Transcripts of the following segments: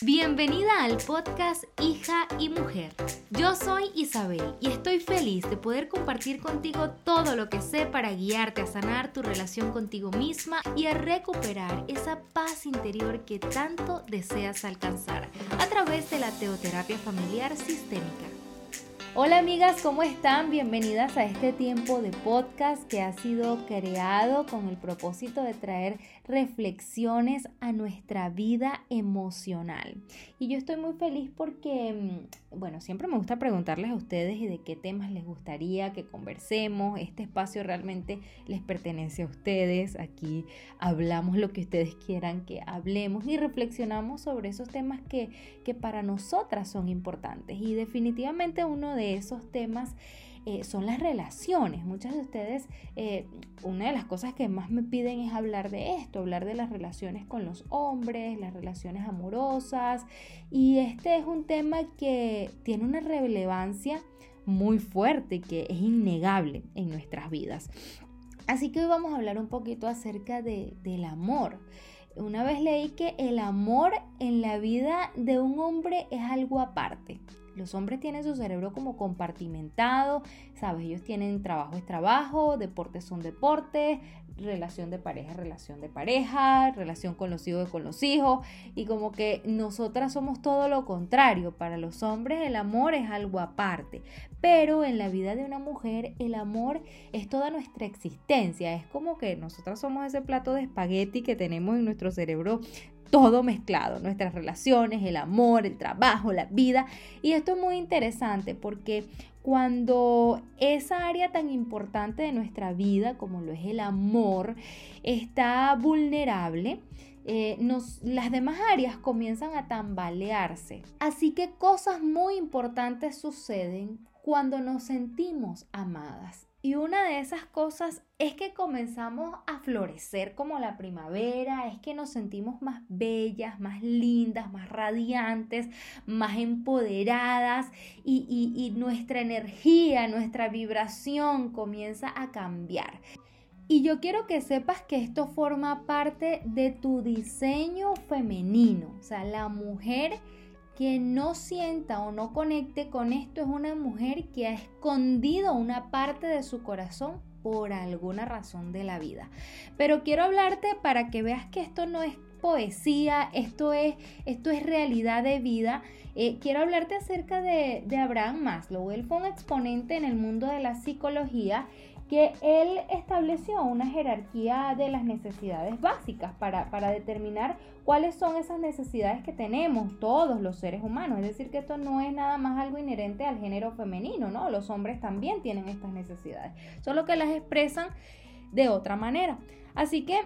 Bienvenida al podcast Hija y Mujer. Yo soy Isabel y estoy feliz de poder compartir contigo todo lo que sé para guiarte a sanar tu relación contigo misma y a recuperar esa paz interior que tanto deseas alcanzar a través de la teoterapia familiar sistémica. Hola amigas, ¿cómo están? Bienvenidas a este tiempo de podcast que ha sido creado con el propósito de traer reflexiones a nuestra vida emocional. Y yo estoy muy feliz porque, mm, bueno, siempre me gusta preguntarles a ustedes y de qué temas les gustaría que conversemos. Este espacio realmente les pertenece a ustedes. Aquí hablamos lo que ustedes quieran que hablemos y reflexionamos sobre esos temas que, que para nosotras son importantes. Y definitivamente uno de esos temas eh, son las relaciones. Muchas de ustedes, eh, una de las cosas que más me piden es hablar de esto, hablar de las relaciones con los hombres, las relaciones amorosas. Y este es un tema que tiene una relevancia muy fuerte, que es innegable en nuestras vidas. Así que hoy vamos a hablar un poquito acerca de, del amor. Una vez leí que el amor en la vida de un hombre es algo aparte. Los hombres tienen su cerebro como compartimentado, ¿sabes? Ellos tienen trabajo es trabajo, deportes son deportes, relación de pareja relación de pareja, relación con los hijos con los hijos, y como que nosotras somos todo lo contrario. Para los hombres el amor es algo aparte, pero en la vida de una mujer el amor es toda nuestra existencia. Es como que nosotras somos ese plato de espagueti que tenemos en nuestro cerebro todo mezclado, nuestras relaciones, el amor, el trabajo, la vida. Y esto es muy interesante porque cuando esa área tan importante de nuestra vida, como lo es el amor, está vulnerable, eh, las demás áreas comienzan a tambalearse. Así que cosas muy importantes suceden cuando nos sentimos amadas. Y una de esas cosas es que comenzamos a florecer como la primavera, es que nos sentimos más bellas, más lindas, más radiantes, más empoderadas y, y nuestra energía, nuestra vibración comienza a cambiar. Y yo quiero que sepas que esto forma parte de tu diseño femenino, o sea, la mujer que no sienta o no conecte con esto es una mujer que ha escondido una parte de su corazón por alguna razón de la vida. Pero quiero hablarte para que veas que esto no es poesía, esto es, esto es realidad de vida. Eh, quiero hablarte acerca de, de Abraham Maslow. Él fue un exponente en el mundo de la psicología que él estableció una jerarquía de las necesidades básicas para, para, determinar cuáles son esas necesidades que tenemos todos los seres humanos. Es decir, que esto no es nada más algo inherente al género femenino, ¿no? Los hombres también tienen estas necesidades, solo que las expresan de otra manera. Así que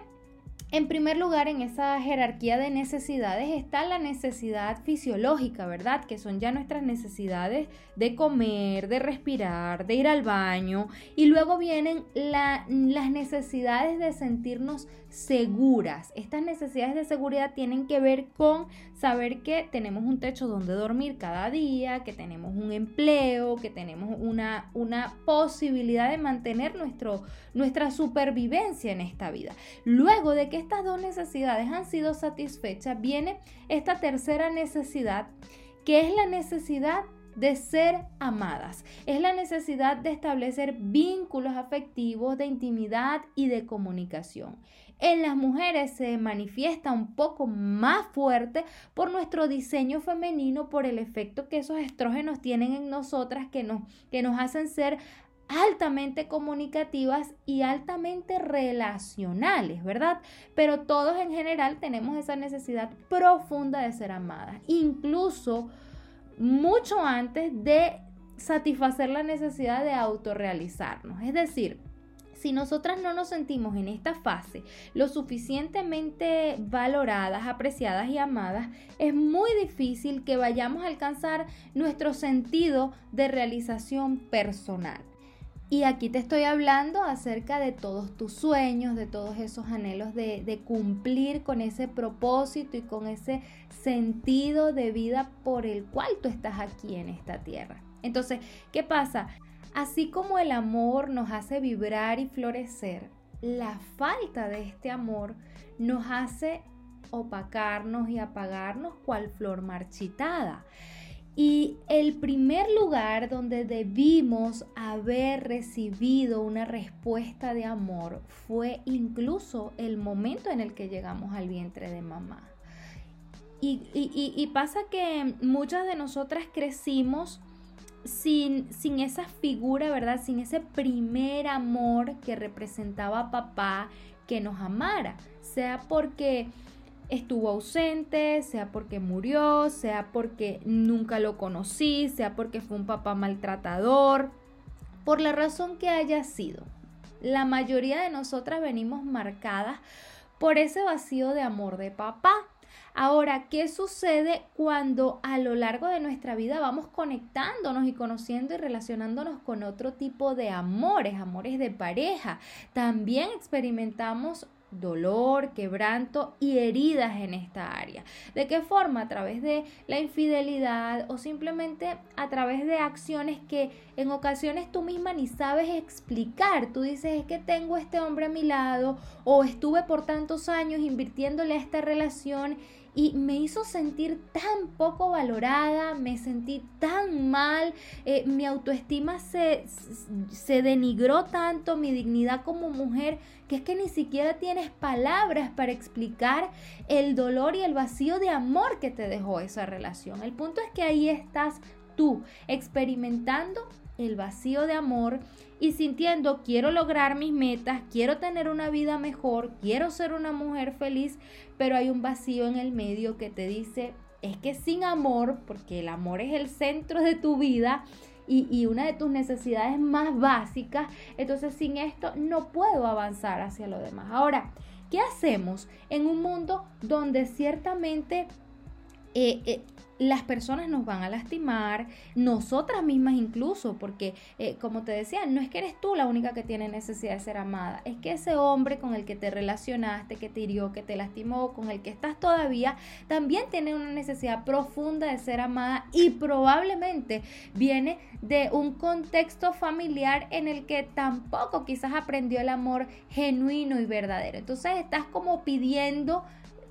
en primer lugar, en esa jerarquía de necesidades está la necesidad fisiológica, ¿verdad? Que son ya nuestras necesidades de comer, de respirar, de ir al baño. Y luego vienen las necesidades de sentirnos seguras. Estas necesidades de seguridad tienen que ver con saber que tenemos un techo donde dormir cada día, que tenemos un empleo, que tenemos una, una posibilidad de mantener nuestro, nuestra supervivencia en esta vida. Luego de que estas dos necesidades han sido satisfechas, viene esta tercera necesidad, que es la necesidad de ser amadas. Es la necesidad de establecer vínculos afectivos, de intimidad y de comunicación. En las mujeres se manifiesta un poco más fuerte por nuestro diseño femenino, por el efecto que esos estrógenos tienen en nosotras que nos, que nos hacen ser altamente comunicativas y altamente relacionales, ¿verdad? Pero todos en general tenemos esa necesidad profunda de ser amadas, incluso mucho antes de satisfacer la necesidad de autorrealizarnos. Es decir, si nosotras no nos sentimos en esta fase lo suficientemente valoradas, apreciadas y amadas, es muy difícil que vayamos a alcanzar nuestro sentido de realización personal. Y aquí te estoy hablando acerca de todos tus sueños, de todos esos anhelos de, de, cumplir con ese propósito y con ese sentido de vida por el cual tú estás aquí en esta tierra. Entonces, ¿qué pasa? Así como el amor nos hace vibrar y florecer, la falta de este amor nos hace opacarnos y apagarnos cual flor marchitada. Y el primer lugar donde debimos haber recibido una respuesta de amor fue incluso el momento en el que llegamos al vientre de mamá. Y, pasa que muchas de nosotras crecimos sin, sin esa figura, ¿verdad? Sin ese primer amor que representaba papá que nos amara, sea porque estuvo ausente, sea porque murió, sea porque nunca lo conocí, sea porque fue un papá maltratador, por la razón que haya sido. La mayoría de nosotras venimos marcadas por ese vacío de amor de papá. Ahora, ¿qué sucede cuando a lo largo de nuestra vida vamos conectándonos y conociendo y relacionándonos con otro tipo de amores, amores de pareja? También experimentamos dolor, quebranto y heridas en esta área. ¿De qué forma? A través de la infidelidad o simplemente a través de acciones que en ocasiones tú misma ni sabes explicar. Tú dices, es que tengo este hombre a mi lado o estuve por tantos años invirtiéndole a esta relación y me hizo sentir tan poco valorada, me sentí tan mal, eh, mi autoestima se, se denigró tanto, mi dignidad como mujer, que es que ni siquiera tienes palabras para explicar el dolor y el vacío de amor que te dejó esa relación. El punto es que ahí estás tú experimentando el vacío de amor y sintiendo quiero lograr mis metas, quiero tener una vida mejor, quiero ser una mujer feliz, pero hay un vacío en el medio que te dice, es que sin amor, porque el amor es el centro de tu vida, y, y, una de tus necesidades más básicas, entonces sin esto no puedo avanzar hacia lo demás. Ahora, ¿qué hacemos en un mundo donde ciertamente eh, eh, las personas nos van a lastimar, nosotras mismas incluso, porque eh, como te decía, no es que eres tú la única que tiene necesidad de ser amada, es que ese hombre con el que te relacionaste, que te hirió, que te lastimó, con el que estás todavía, también tiene una necesidad profunda de ser amada y probablemente viene de un contexto familiar en el que tampoco quizás aprendió el amor genuino y verdadero. Entonces estás como pidiendo,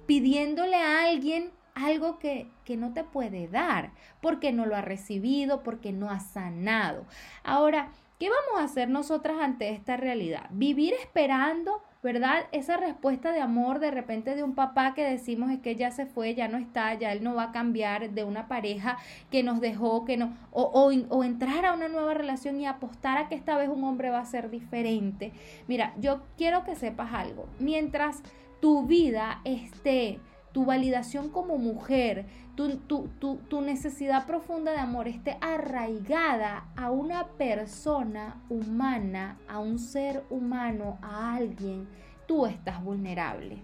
pidiéndole a alguien algo que, que, no te puede dar, porque no lo ha recibido, porque no ha sanado. Ahora, ¿qué vamos a hacer nosotras ante esta realidad? Vivir esperando, ¿verdad? Esa respuesta de amor de repente de un papá que decimos es que ya se fue, ya no está, ya él no va a cambiar, de una pareja que nos dejó, que no, o, o, o entrar a una nueva relación y apostar a que esta vez un hombre va a ser diferente. Mira, yo quiero que sepas algo. Mientras tu vida esté tu validación como mujer, tu, necesidad profunda de amor esté arraigada a una persona humana, a un ser humano, a alguien, tú estás vulnerable.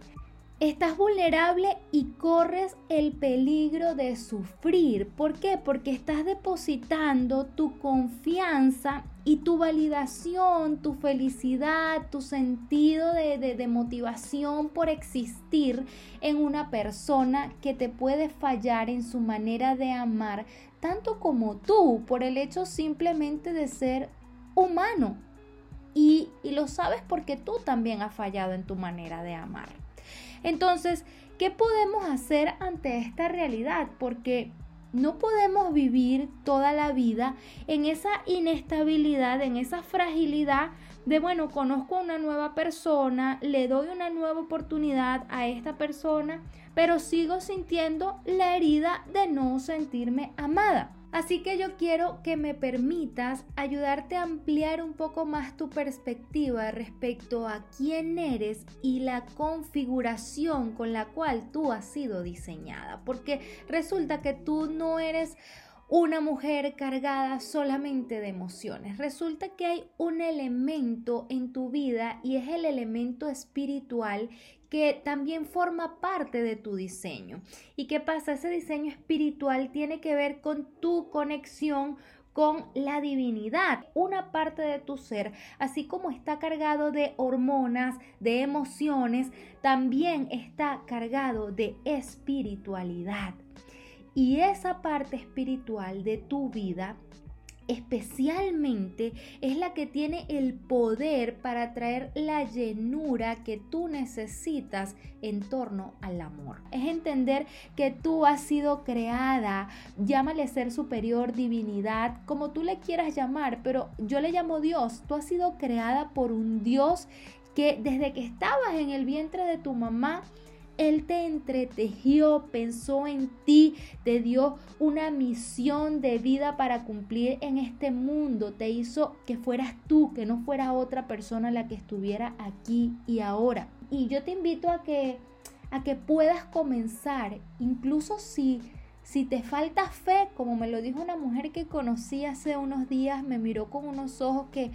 Estás vulnerable y corres el peligro de sufrir. ¿Por qué? Porque estás depositando tu confianza y tu validación, tu felicidad, tu sentido de, motivación por existir en una persona que te puede fallar en su manera de amar, tanto como tú, por el hecho simplemente de ser humano. y lo sabes porque tú también has fallado en tu manera de amar. Entonces, ¿qué podemos hacer ante esta realidad? Porque no podemos vivir toda la vida en esa inestabilidad, en esa fragilidad de, bueno, conozco a una nueva persona, le doy una nueva oportunidad a esta persona, pero sigo sintiendo la herida de no sentirme amada. Así que yo quiero que me permitas ayudarte a ampliar un poco más tu perspectiva respecto a quién eres y la configuración con la cual tú has sido diseñada. Porque resulta que tú no eres una mujer cargada solamente de emociones. Resulta que hay un elemento en tu vida y es el elemento espiritual que también forma parte de tu diseño. ¿Y qué pasa? Ese diseño espiritual tiene que ver con tu conexión con la divinidad, una parte de tu ser, así como está cargado de hormonas, de emociones, también está cargado de espiritualidad. Y esa parte espiritual de tu vida especialmente es la que tiene el poder para traer la llenura que tú necesitas en torno al amor. Es entender que tú has sido creada, llámale ser superior, divinidad, como tú le quieras llamar, pero yo le llamo Dios. Tú has sido creada por un Dios que desde que estabas en el vientre de tu mamá, él te entretejió, pensó en ti, te dio una misión de vida para cumplir en este mundo, te hizo que fueras tú, que no fuera otra persona la que estuviera aquí y ahora. Y yo te invito a que a que puedas comenzar, incluso si si te falta fe, como me lo dijo una mujer que conocí hace unos días, me miró con unos ojos que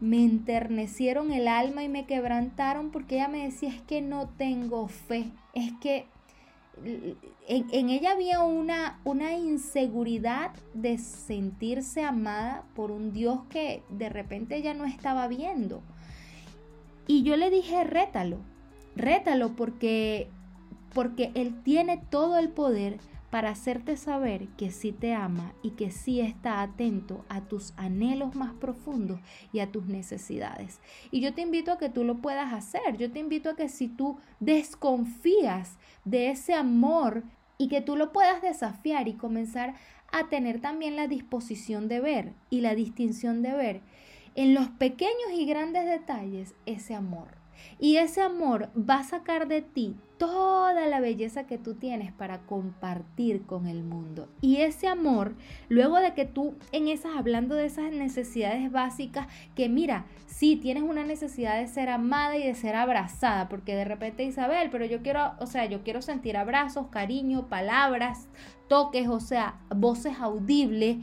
me enternecieron el alma y me quebrantaron porque ella me decía es que no tengo fe, es que en, ella había una, una inseguridad de sentirse amada por un Dios que de repente ella no estaba viendo. Y yo le dije, rétalo, rétalo porque, porque Él tiene todo el poder para hacerte saber que sí te ama y que sí está atento a tus anhelos más profundos y a tus necesidades. Y yo te invito a que tú lo puedas hacer. Yo te invito a que si tú desconfías de ese amor y que tú lo puedas desafiar y comenzar a tener también la disposición de ver y la distinción de ver en los pequeños y grandes detalles ese amor. Y ese amor va a sacar de ti toda la belleza que tú tienes para compartir con el mundo. Y ese amor, luego de que tú en esas, hablando de esas necesidades básicas, que mira, sí tienes una necesidad de ser amada y de ser abrazada, porque de repente Isabel, pero yo quiero, o sea, yo quiero sentir abrazos, cariño, palabras, toques, o sea, voces audibles.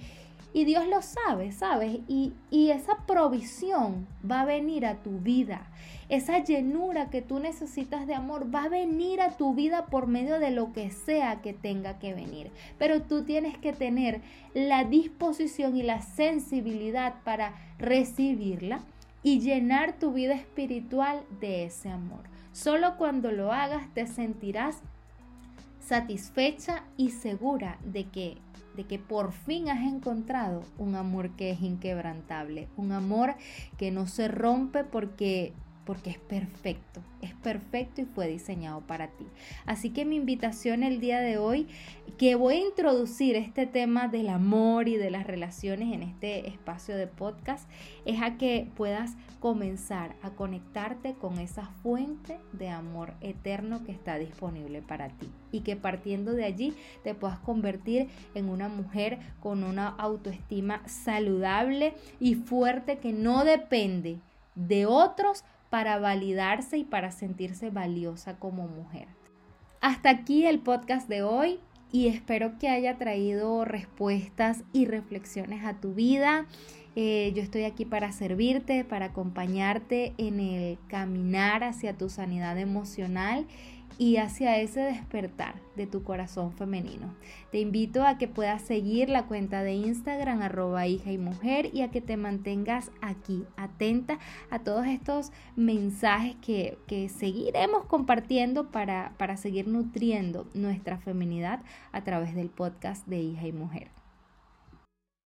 Y Dios lo sabe, ¿sabes? Y, y esa provisión va a venir a tu vida. Esa llenura que tú necesitas de amor va a venir a tu vida por medio de lo que sea que tenga que venir. Pero tú tienes que tener la disposición y la sensibilidad para recibirla y llenar tu vida espiritual de ese amor. Solo cuando lo hagas te sentirás satisfecha y segura de que de que por fin has encontrado un amor que es inquebrantable, un amor que no se rompe porque porque es perfecto, es perfecto y fue diseñado para ti. Así que mi invitación el día de hoy, que voy a introducir este tema del amor y de las relaciones en este espacio de podcast, es a que puedas comenzar a conectarte con esa fuente de amor eterno que está disponible para ti y que partiendo de allí te puedas convertir en una mujer con una autoestima saludable y fuerte que no depende de otros para validarse y para sentirse valiosa como mujer. Hasta aquí el podcast de hoy y espero que haya traído respuestas y reflexiones a tu vida. Eh, yo estoy aquí para servirte, para acompañarte en el caminar hacia tu sanidad emocional y hacia ese despertar de tu corazón femenino. Te invito a que puedas seguir la cuenta de Instagram arroba hija y mujer y a que te mantengas aquí atenta a todos estos mensajes que, que seguiremos compartiendo para, para seguir nutriendo nuestra feminidad a través del podcast de hija y mujer.